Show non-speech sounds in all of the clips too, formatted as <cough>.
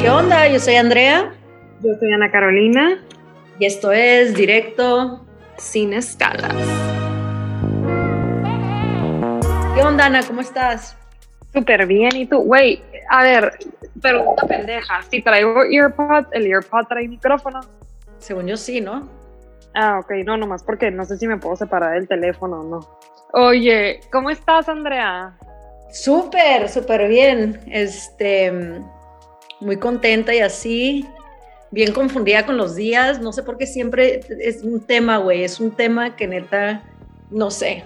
¿Qué onda? Yo soy Andrea. Yo soy Ana Carolina. Y esto es Directo Sin Escalas. ¿Qué onda, Ana? ¿Cómo estás? Súper bien. ¿Y tú? Güey, a ver, pregunta pendeja. Si traigo earpods, ¿el earpod trae micrófono? Según yo sí, ¿no? Ah, ok. No, nomás porque no sé si me puedo separar del teléfono o no. Oye, ¿cómo estás, Andrea? Súper, súper bien. Este, muy contenta y así, bien confundida con los días. No sé por qué siempre es un tema, güey. Es un tema que neta, no sé,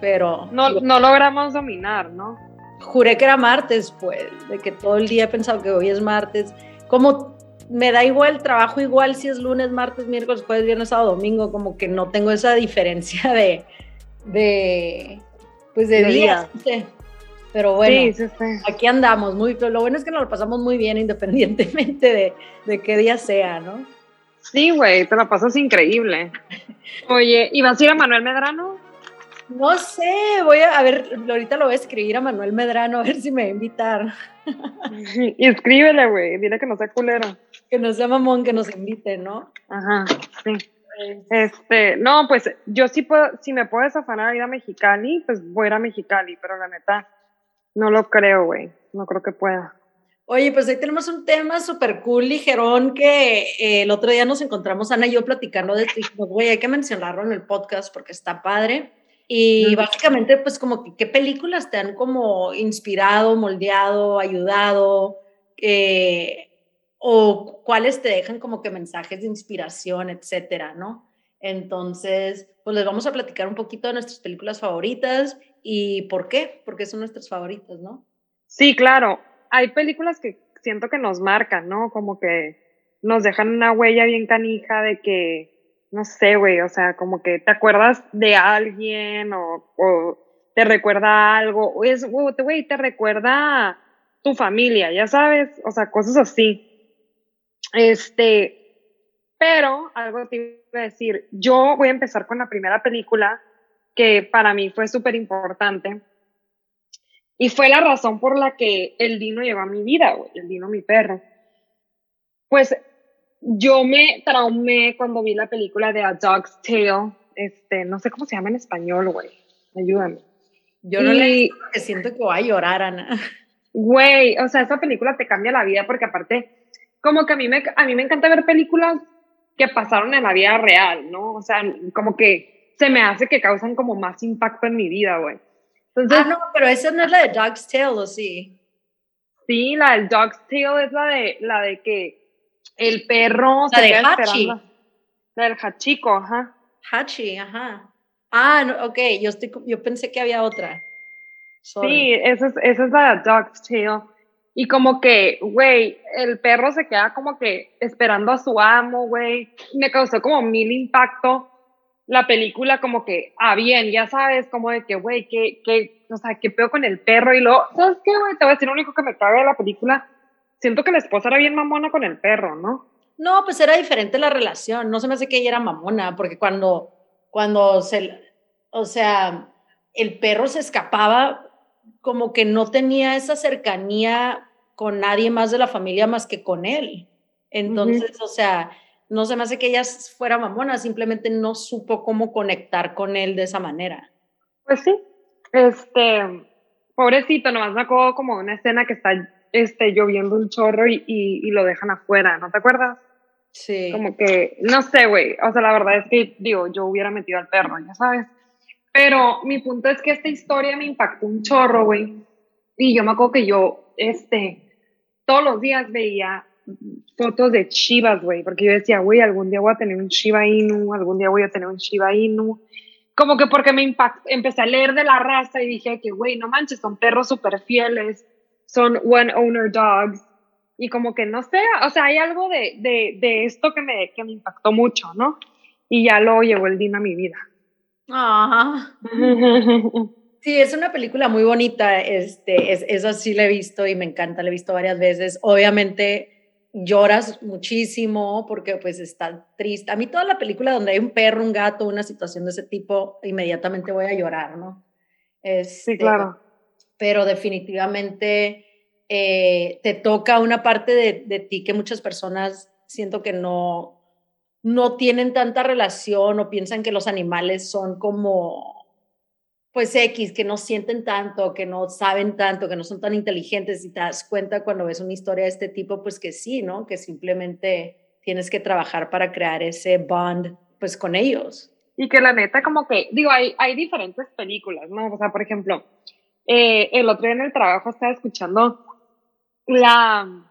pero... No, no logramos dominar, ¿no? Juré que era martes, pues, de que todo el día he pensado que hoy es martes. Como me da igual, trabajo igual si es lunes, martes, miércoles, jueves, viernes, sábado, domingo, como que no tengo esa diferencia de, de pues de, días. Pero bueno, aquí andamos. Muy, lo bueno es que nos lo pasamos muy bien independientemente de, de qué día sea, ¿no? Sí, güey, te lo pasas increíble. <laughs> Oye, ¿y vas a ir a Manuel Medrano? No sé, voy a, a ver, ahorita lo voy a escribir a Manuel Medrano a ver si me va a invitar. <laughs> Y escríbele, güey, dile que no sea culero. Que no sea mamón, que nos invite, ¿no? Ajá, sí. Este, no, pues yo sí puedo, si me puedes afanar a ir a Mexicali, pues voy a ir a Mexicali, pero la neta, no lo creo, güey, no creo que pueda. Oye, pues ahí tenemos un tema súper cool, ligerón, que eh, el otro día nos encontramos, Ana y yo, platicando de esto, güey, hay que mencionarlo en el podcast porque está padre. Y básicamente, pues como que qué películas te han como inspirado, moldeado, ayudado, eh, o cuáles te dejan como que mensajes de inspiración, etcétera, ¿no? Entonces, pues les vamos a platicar un poquito de nuestras películas favoritas y por qué, porque son nuestras favoritas, ¿no? Sí, claro. Hay películas que siento que nos marcan, ¿no? Como que nos dejan una huella bien canija de que, no sé, güey, o sea, como que te acuerdas de alguien o, o te recuerda algo, o es, güey, te recuerda tu familia, ya sabes, o sea, cosas así. Este, pero algo te iba a decir, yo voy a empezar con la primera película que para mí fue súper importante y fue la razón por la que el Dino llegó a mi vida, güey, el Dino mi perro. Pues yo me traumé cuando vi la película de A Dog's Tale, este, no sé cómo se llama en español, güey, ayúdame. Yo no le he porque siento que voy a llorar, Ana. Güey, o sea, esa película te cambia la vida porque aparte como que a mí me, a mí me encanta ver películas que pasaron en la vida real, ¿no? O sea, como que se me hace que causan como más impacto en mi vida, güey. Entonces, ah, no, pero esa no es la de Dog's Tale, ¿o sí? Sí, la del Dog's Tale es la de, la de que el perro la se de Hachi. La del Hachico, ajá. Hachi, ajá. Ah, no, ok, yo, estoy, yo pensé que había otra. Sí, esa es, esa es la de Dog's Tale. Y como que, güey, el perro se queda como que esperando a su amo, güey. Me causó como mil impacto la película, como que, ah, bien, ya sabes, como de que, güey, que, que, o sea, qué peor con el perro. Y luego, ¿sabes qué, güey? Te voy a decir lo único que me cabe de la película. Siento que la esposa era bien mamona con el perro, ¿no? No, pues era diferente la relación. No se me hace que ella era mamona, porque cuando, cuando se, o sea, el perro se escapaba, como que no tenía esa cercanía con nadie más de la familia más que con él. Entonces, o sea, no se me hace que ella fuera mamona, simplemente no supo cómo conectar con él de esa manera. Pues sí, este, pobrecito, nomás me acuerdo como una escena que está este, lloviendo un chorro y, y, lo dejan afuera, ¿no te acuerdas? Sí. Como que, no sé, güey, o sea, la verdad es que, digo, yo hubiera metido al perro, ya sabes. Pero mi punto es que esta historia me impactó un chorro, güey. Y yo me acuerdo que yo, este, todos los días veía fotos de chivas, güey, porque yo decía, güey, algún día voy a tener un Shiba Inu, algún día voy a tener un Shiba Inu. Como que porque me impactó, empecé a leer de la raza y dije que, güey, no manches, son perros súper fieles, son one owner dogs. Y como que no sé, o sea, hay algo de, de, de esto que me, que me impactó mucho, ¿no? Y ya lo llevó el Dino a mi vida. Ajá. <laughs> Sí, es una película muy bonita, este, es, esa sí la he visto y me encanta, la he visto varias veces. Obviamente lloras muchísimo porque pues está triste. A mí toda la película donde hay un perro, un gato, una situación de ese tipo, inmediatamente voy a llorar, ¿no? sí, claro. Pero definitivamente eh, te toca una parte de, de ti que muchas personas siento que no, no tienen tanta relación o piensan que los animales son como pues X, que no sienten tanto, que no saben tanto, que no son tan inteligentes y te das cuenta cuando ves una historia de este tipo, pues que sí, ¿no? Que simplemente tienes que trabajar para crear ese bond, pues con ellos. Y que la neta, como que, digo, hay, diferentes películas, ¿no? O sea, por ejemplo, eh, el otro día en el trabajo estaba escuchando la,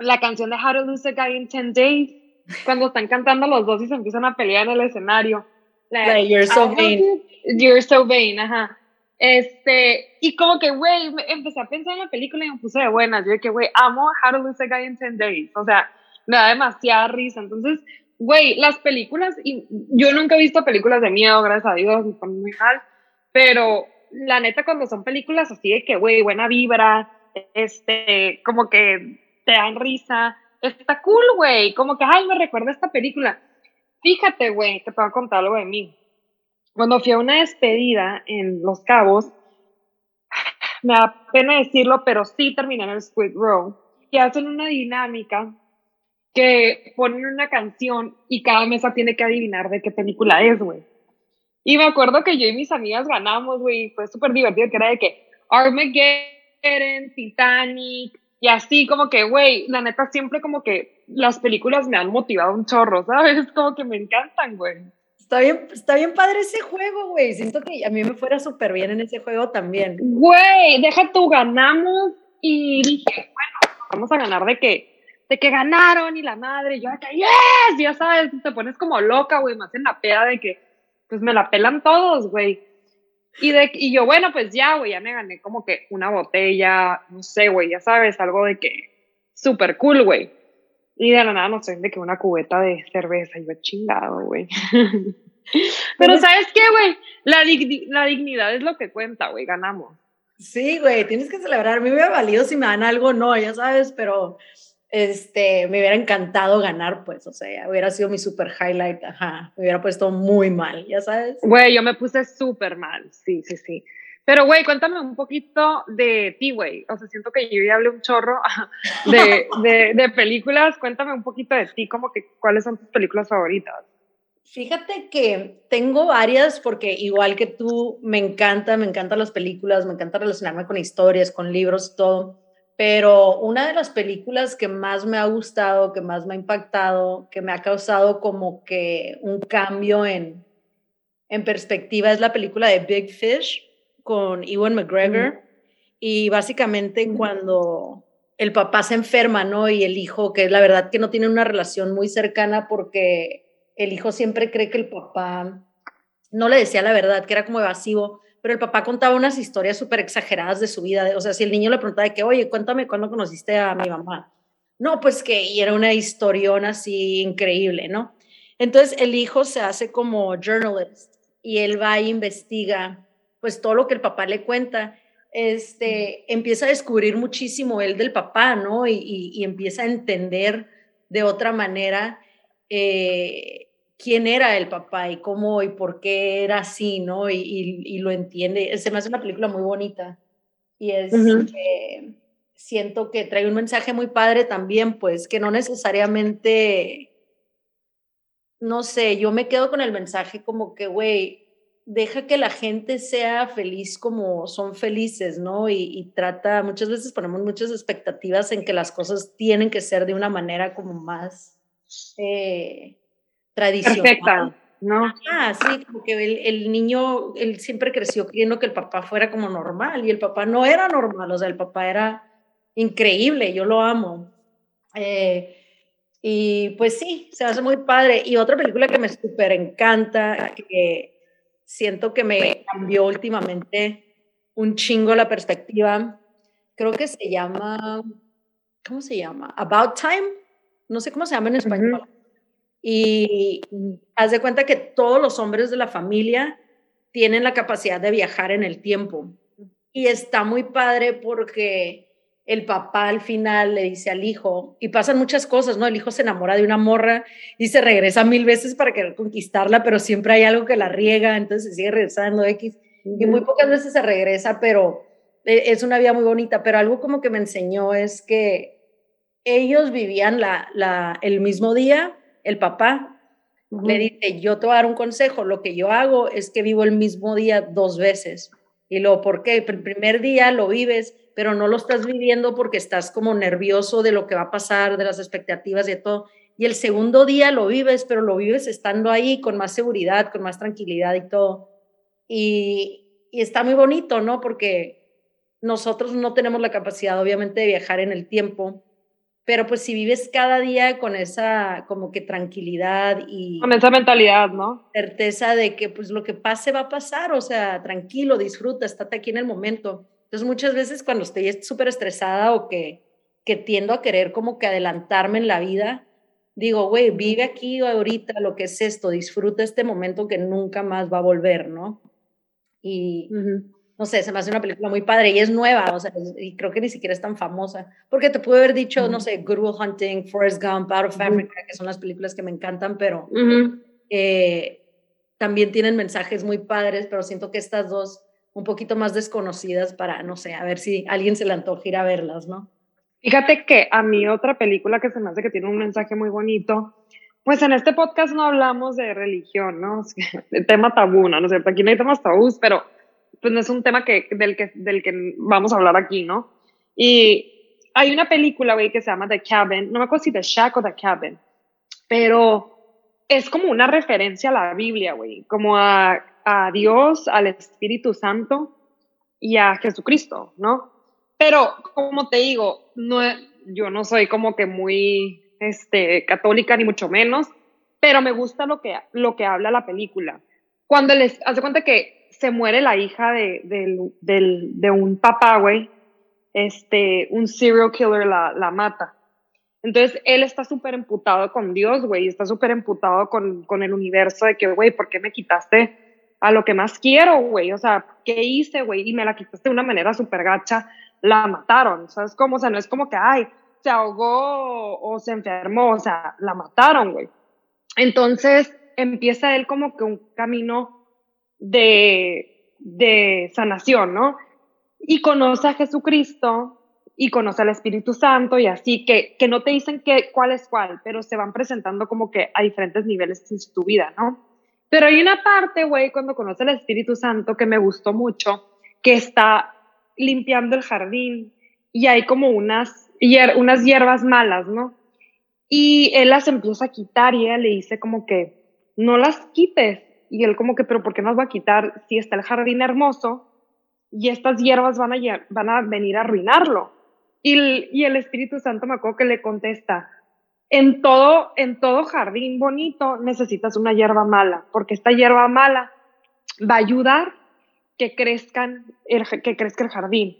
la canción de How to Lose a Guy in 10 Days, cuando están cantando los dos y se empiezan a pelear en el escenario. You're so vain. You're so vain, ajá. Este, y como que, güey, empecé a pensar en la película y me puse de buenas. Yo que, güey, amo How to Lose a Guy in 10 Days. O sea, me da demasiada risa. Entonces, güey, las películas, y yo nunca he visto películas de miedo, gracias a Dios, me ponen muy mal. Pero la neta, cuando son películas así de que, güey, buena vibra, este, como que te dan risa, está cool, güey. Como que, ay, me recuerda esta película. Fíjate, güey, te puedo contar algo de mí. Cuando fui a una despedida en Los Cabos, me da pena decirlo, pero sí terminé en el Squid Row, y hacen una dinámica que ponen una canción y cada mesa tiene que adivinar de qué película es, güey. Y me acuerdo que yo y mis amigas ganamos, güey, fue súper divertido, que era de que Armageddon, Titanic, y así como que, güey, la neta siempre como que las películas me han motivado un chorro, ¿sabes? <laughs> Como que me encantan, güey. Está bien, está bien padre ese juego, güey. Siento que a mí me fuera súper bien en ese juego también. Güey, deja tú, ganamos y dije, bueno, vamos a ganar de que, de que ganaron y la madre, y yo acá, yes, ya sabes, te pones como loca, güey, más en la peda de que, pues me la pelan todos, güey. Y, de, y yo, bueno, pues ya, güey, ya me gané como que una botella, no sé, güey, ya sabes, algo de que súper cool, güey. Y de la nada no sé, de que una cubeta de cerveza, yo chingado, güey. <laughs> Pero ¿sabes qué, güey? La, la dignidad es lo que cuenta, güey, ganamos. Sí, güey, tienes que celebrar. A mí me hubiera valido si me dan algo, no, ya sabes, pero este, me hubiera encantado ganar, pues, o sea, hubiera sido mi super highlight, ajá, me hubiera puesto muy mal, ya sabes. Güey, yo me puse súper mal, sí, sí, sí. Pero, güey, cuéntame un poquito de ti, güey. O sea, siento que yo ya hablé un chorro <laughs> de, de, de, películas. Cuéntame un poquito de ti, como que, ¿cuáles son tus películas favoritas? Fíjate que tengo varias porque igual que tú, me encanta, me encantan las películas, me encanta relacionarme con historias, con libros, todo. Pero una de las películas que más me ha gustado, que más me ha impactado, que me ha causado como que un cambio en, en perspectiva es la película de Big Fish con Ewan McGregor y básicamente cuando el papá se enferma, ¿no? Y el hijo, que es la verdad que no tiene una relación muy cercana porque el hijo siempre cree que el papá no le decía la verdad, que era como evasivo, pero el papá contaba unas historias súper exageradas de su vida. O sea, si el niño le preguntaba de que, oye, cuéntame cuándo conociste a mi mamá. No, pues que y era una historión así increíble, ¿no? Entonces el hijo se hace como journalist y él va e investiga pues todo lo que el papá le cuenta, este, empieza a descubrir muchísimo él del papá, ¿no? Y, empieza a entender de otra manera eh, quién era el papá y cómo y por qué era así, ¿no? Y, lo entiende. Se me hace una película muy bonita. Y es, siento que trae un mensaje muy padre también, pues que no necesariamente, no sé, yo me quedo con el mensaje como que, güey, deja que la gente sea feliz como son felices, ¿no? Y, trata, muchas veces ponemos muchas expectativas en que las cosas tienen que ser de una manera como más eh, tradicional. Perfecta, ¿no? Ah, sí, como que el, el, niño, él siempre creció creyendo que el papá fuera como normal y el papá no era normal, o sea, el papá era increíble, yo lo amo. Eh, y pues sí, se hace muy padre. Y otra película que me súper encanta, que siento que me cambió últimamente un chingo la perspectiva. Creo que se llama, ¿cómo se llama? About Time. No sé cómo se llama en español. Y haz de cuenta que todos los hombres de la familia tienen la capacidad de viajar en el tiempo. Y está muy padre porque el papá al final le dice al hijo, y pasan muchas cosas, ¿no? El hijo se enamora de una morra y se regresa mil veces para querer conquistarla, pero siempre hay algo que la riega, entonces se sigue regresando X. Y muy pocas veces se regresa, pero e, es una vida muy bonita, pero algo como que me enseñó es que ellos vivían la, la, el mismo día, el papá le dice, yo te voy a dar un consejo, lo que yo hago es que vivo el mismo día dos veces. Y luego, ¿por qué? El primer día lo vives, pero no lo estás viviendo porque estás como nervioso de lo que va a pasar, de las expectativas de todo. Y el segundo día lo vives, pero lo vives estando ahí con más seguridad, con más tranquilidad y todo. Y está muy bonito, ¿no? Porque nosotros no tenemos la capacidad, obviamente, de viajar en el tiempo, pero pues si vives cada día con esa como que tranquilidad y... Con esa mentalidad, ¿no? Certeza de que pues lo que pase va a pasar, o sea, tranquilo, disfruta, estate aquí en el momento. Entonces muchas veces cuando estoy súper estresada o que, que tiendo a querer como que adelantarme en la vida, digo, güey, vive aquí ahorita lo que es esto, disfruta este momento que nunca más va a volver, ¿no? Y no sé, se me hace una película muy padre y es nueva, o sea, y creo que ni siquiera es tan famosa, porque te pude haber dicho, no sé, Good Will Hunting, Forrest Gump, Out of Africa, que son las películas que me encantan, pero eh, también tienen mensajes muy padres, pero siento que estas dos un poquito más desconocidas para, no sé, a ver si alguien se le antoja ir a verlas, ¿no? Fíjate que a mí otra película que se me hace que tiene un mensaje muy bonito, pues en este podcast no hablamos de religión, ¿no? <laughs> El tema tabú, ¿no? ¿no es cierto? Aquí no hay temas tabús, pero pues no es un tema que, del, que, del que vamos a hablar aquí, ¿no? Y hay una película, güey, que se llama The Cabin, no me acuerdo si The Shack o The Cabin, pero es como una referencia a la Biblia, güey, como a, a Dios, al Espíritu Santo y a Jesucristo, ¿no? Pero, como te digo, no, yo no soy como que muy este, católica, ni mucho menos, pero me gusta lo que, lo que habla la película. Cuando les hace cuenta que se muere la hija de, de, un papá, güey, este, un serial killer la, la mata. Entonces, él está súper emputado con Dios, güey, está súper emputado con, con el universo de que, güey, ¿por qué me quitaste a lo que más quiero, güey? O sea, ¿qué hice, güey? Y me la quitaste de una manera súper gacha, la mataron, ¿sabes cómo? O sea, no es como que, ay, se ahogó o se enfermó, o sea, la mataron, güey. Entonces, empieza él como que un camino de, de sanación, ¿no? Y conoce a Jesucristo y conoce al Espíritu Santo y así, que, que no te dicen que, cuál es cuál, pero se van presentando como que a diferentes niveles en tu vida, ¿no? Pero hay una parte, güey, cuando conoce al Espíritu Santo que me gustó mucho, que está limpiando el jardín y hay como unas, unas hierbas malas, ¿no? Y él las empieza a quitar y ella le dice como que no las quites. Y él como que, pero ¿por qué no las va a quitar si está el jardín hermoso y estas hierbas van a, van a venir a arruinarlo? Y el, Espíritu Santo me acuerdo que le contesta, en todo, en todo jardín bonito necesitas una hierba mala, porque esta hierba mala va a ayudar que, crezcan que crezca el jardín.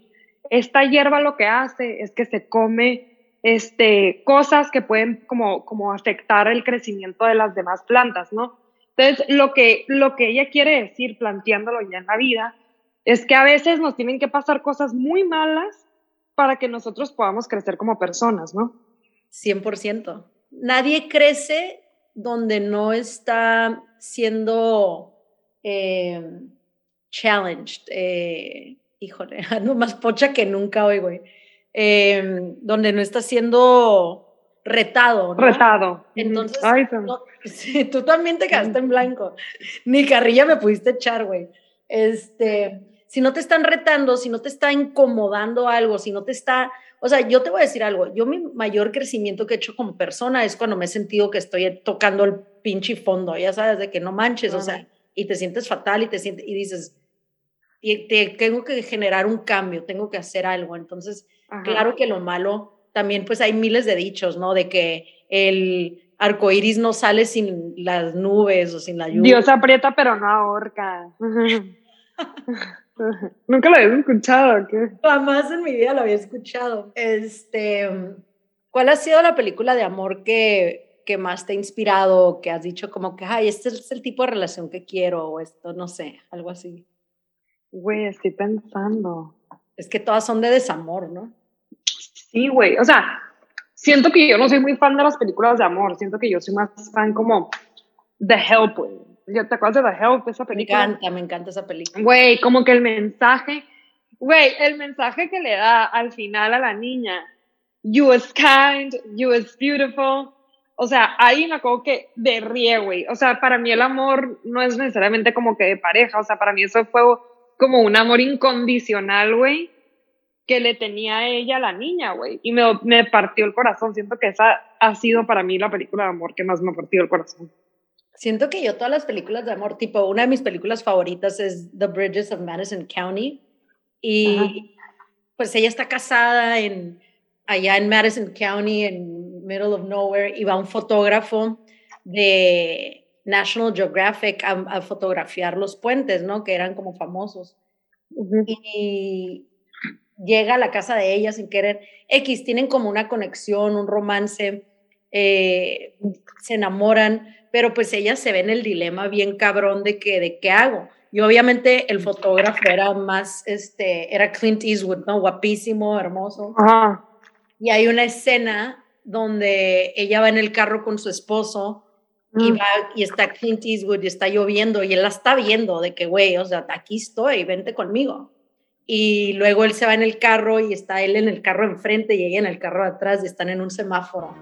Esta hierba lo que hace es que se come este, cosas que pueden como, como afectar el crecimiento de las demás plantas, ¿no? Entonces, lo que, lo que ella quiere decir, planteándolo ya en la vida, es que a veces nos tienen que pasar cosas muy malas para que nosotros podamos crecer como personas, ¿no? 100%. Nadie crece donde no está siendo eh, challenged. Eh, híjole, <laughs> ando más pocha que nunca hoy, güey. Eh, donde no está siendo retado. ¿no? Retado. Entonces, tú también te quedaste en blanco. Ni carrilla me pudiste echar, güey. Este, si no te están retando, si no te está incomodando algo, si no te está, o sea, yo te voy a decir algo, yo mi mayor crecimiento que he hecho como persona es cuando me he sentido que estoy tocando el pinche fondo, ya sabes, de que no manches, o sea, y te sientes fatal y te sientes, y dices, y te, tengo que generar un cambio, tengo que hacer algo. Entonces, claro que lo malo, también pues hay miles de dichos, ¿no? De que el arco iris no sale sin las nubes o sin la lluvia. Dios aprieta pero no ahorca. <laughs> Nunca lo había escuchado, ¿qué? Jamás en mi vida lo había escuchado. Este, ¿cuál ha sido la película de amor que, que más te ha inspirado, que has dicho como que, ay, este es el tipo de relación que quiero, o esto, no sé, algo así? Güey, estoy pensando. Es que todas son de desamor, ¿no? Sí, güey, o sea, siento que yo no soy muy fan de las películas de amor, siento que yo soy más fan como The Help, güey ¿Ya te acuerdas de The Help, esa película? Me encanta, me encanta esa película. Güey, como que el mensaje, Güey, el mensaje que le da al final a la niña, you was kind, you was beautiful. O sea, ahí me acuerdo que de ríe, güey. O sea, para mí el amor no es necesariamente como que de pareja. O sea, para mí eso fue como un amor incondicional, güey, que le tenía a ella a la niña, güey. Y me, me partió el corazón. Siento que esa ha sido para mí la película de amor que más me ha partido el corazón. Siento que yo todas las películas de amor, tipo, una de mis películas favoritas es The Bridges of Madison County. Y pues ella está casada en, allá en Madison County, en middle of nowhere, y va un fotógrafo de National Geographic a, fotografiar los puentes, ¿no? Que eran como famosos. Y llega a la casa de ella sin querer. X, tienen como una conexión, un romance, eh, se enamoran, pero pues ella se ve en el dilema bien cabrón de que, de qué hago. Y obviamente el fotógrafo era más, este, era Clint Eastwood, ¿no? Guapísimo, hermoso. Y hay una escena donde ella va en el carro con su esposo y mm. va y está Clint Eastwood y está lloviendo y él la está viendo de que, güey, o sea, aquí estoy, vente conmigo. Y luego él se va en el carro y está él en el carro enfrente y ella en el carro atrás y están en un semáforo.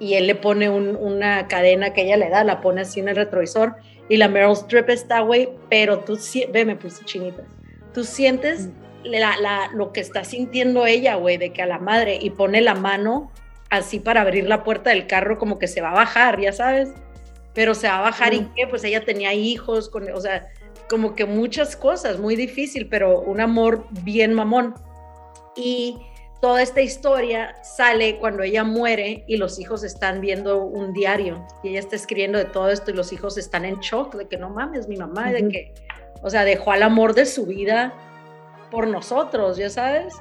Y él le pone una cadena que ella le da, la pone así en el retrovisor y la Meryl Streep está, güey, pero tú, ve, me puse chinita, tú sientes la, la, lo que está sintiendo ella, güey, de que a la madre y pone la mano así para abrir la puerta del carro como que se va a bajar, ya sabes, pero se va a bajar y qué, pues ella tenía hijos, con, o sea, como que muchas cosas, muy difícil, pero un amor bien mamón. Y toda esta historia sale cuando ella muere y los hijos están viendo un diario y ella está escribiendo de todo esto y los hijos están en shock de que no mames, mi mamá, de que, o sea, dejó al amor de su vida por nosotros, ya sabes.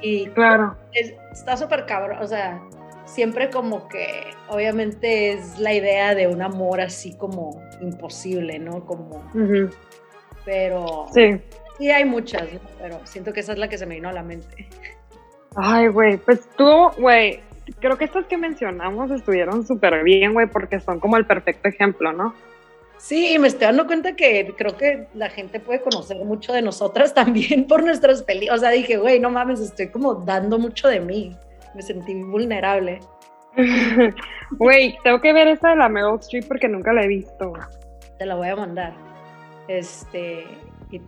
Y claro. está súper cabrón, o sea, siempre como que, obviamente es la idea de un amor así como imposible, ¿no? Como... Pero... Sí. Sí, hay muchas, pero siento que esa es la que se me vino a la mente. Ay, güey, pues tú, güey, creo que estas que mencionamos estuvieron súper bien, güey, porque son como el perfecto ejemplo, ¿no? Sí, y me estoy dando cuenta que creo que la gente puede conocer mucho de nosotras <laughs> también por nuestras películas. O sea, dije, güey, no mames, estoy como dando mucho de mí. Me sentí vulnerable. <laughs> Güey, tengo que ver esa de la Meryl Streep porque nunca la he visto. Te la voy a mandar. Este, y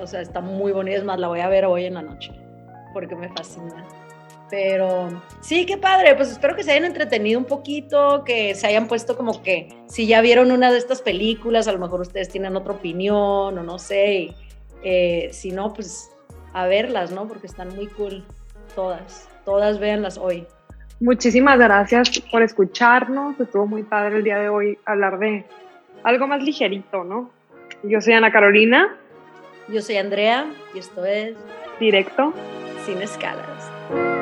o sea, está muy bonita. Es más, la voy a ver hoy en la noche porque me fascina. Pero sí, qué padre, pues espero que se hayan entretenido un poquito, que se hayan puesto como que si ya vieron una de estas películas, a lo mejor ustedes tienen otra opinión o no sé, eh, si no, pues a verlas, ¿no? Porque están muy cool todas, todas véanlas hoy. Muchísimas gracias por escucharnos, estuvo muy padre el día de hoy hablar de algo más ligerito, ¿no? Yo soy Ana Carolina. Yo soy Andrea y esto es Directo sin escalas.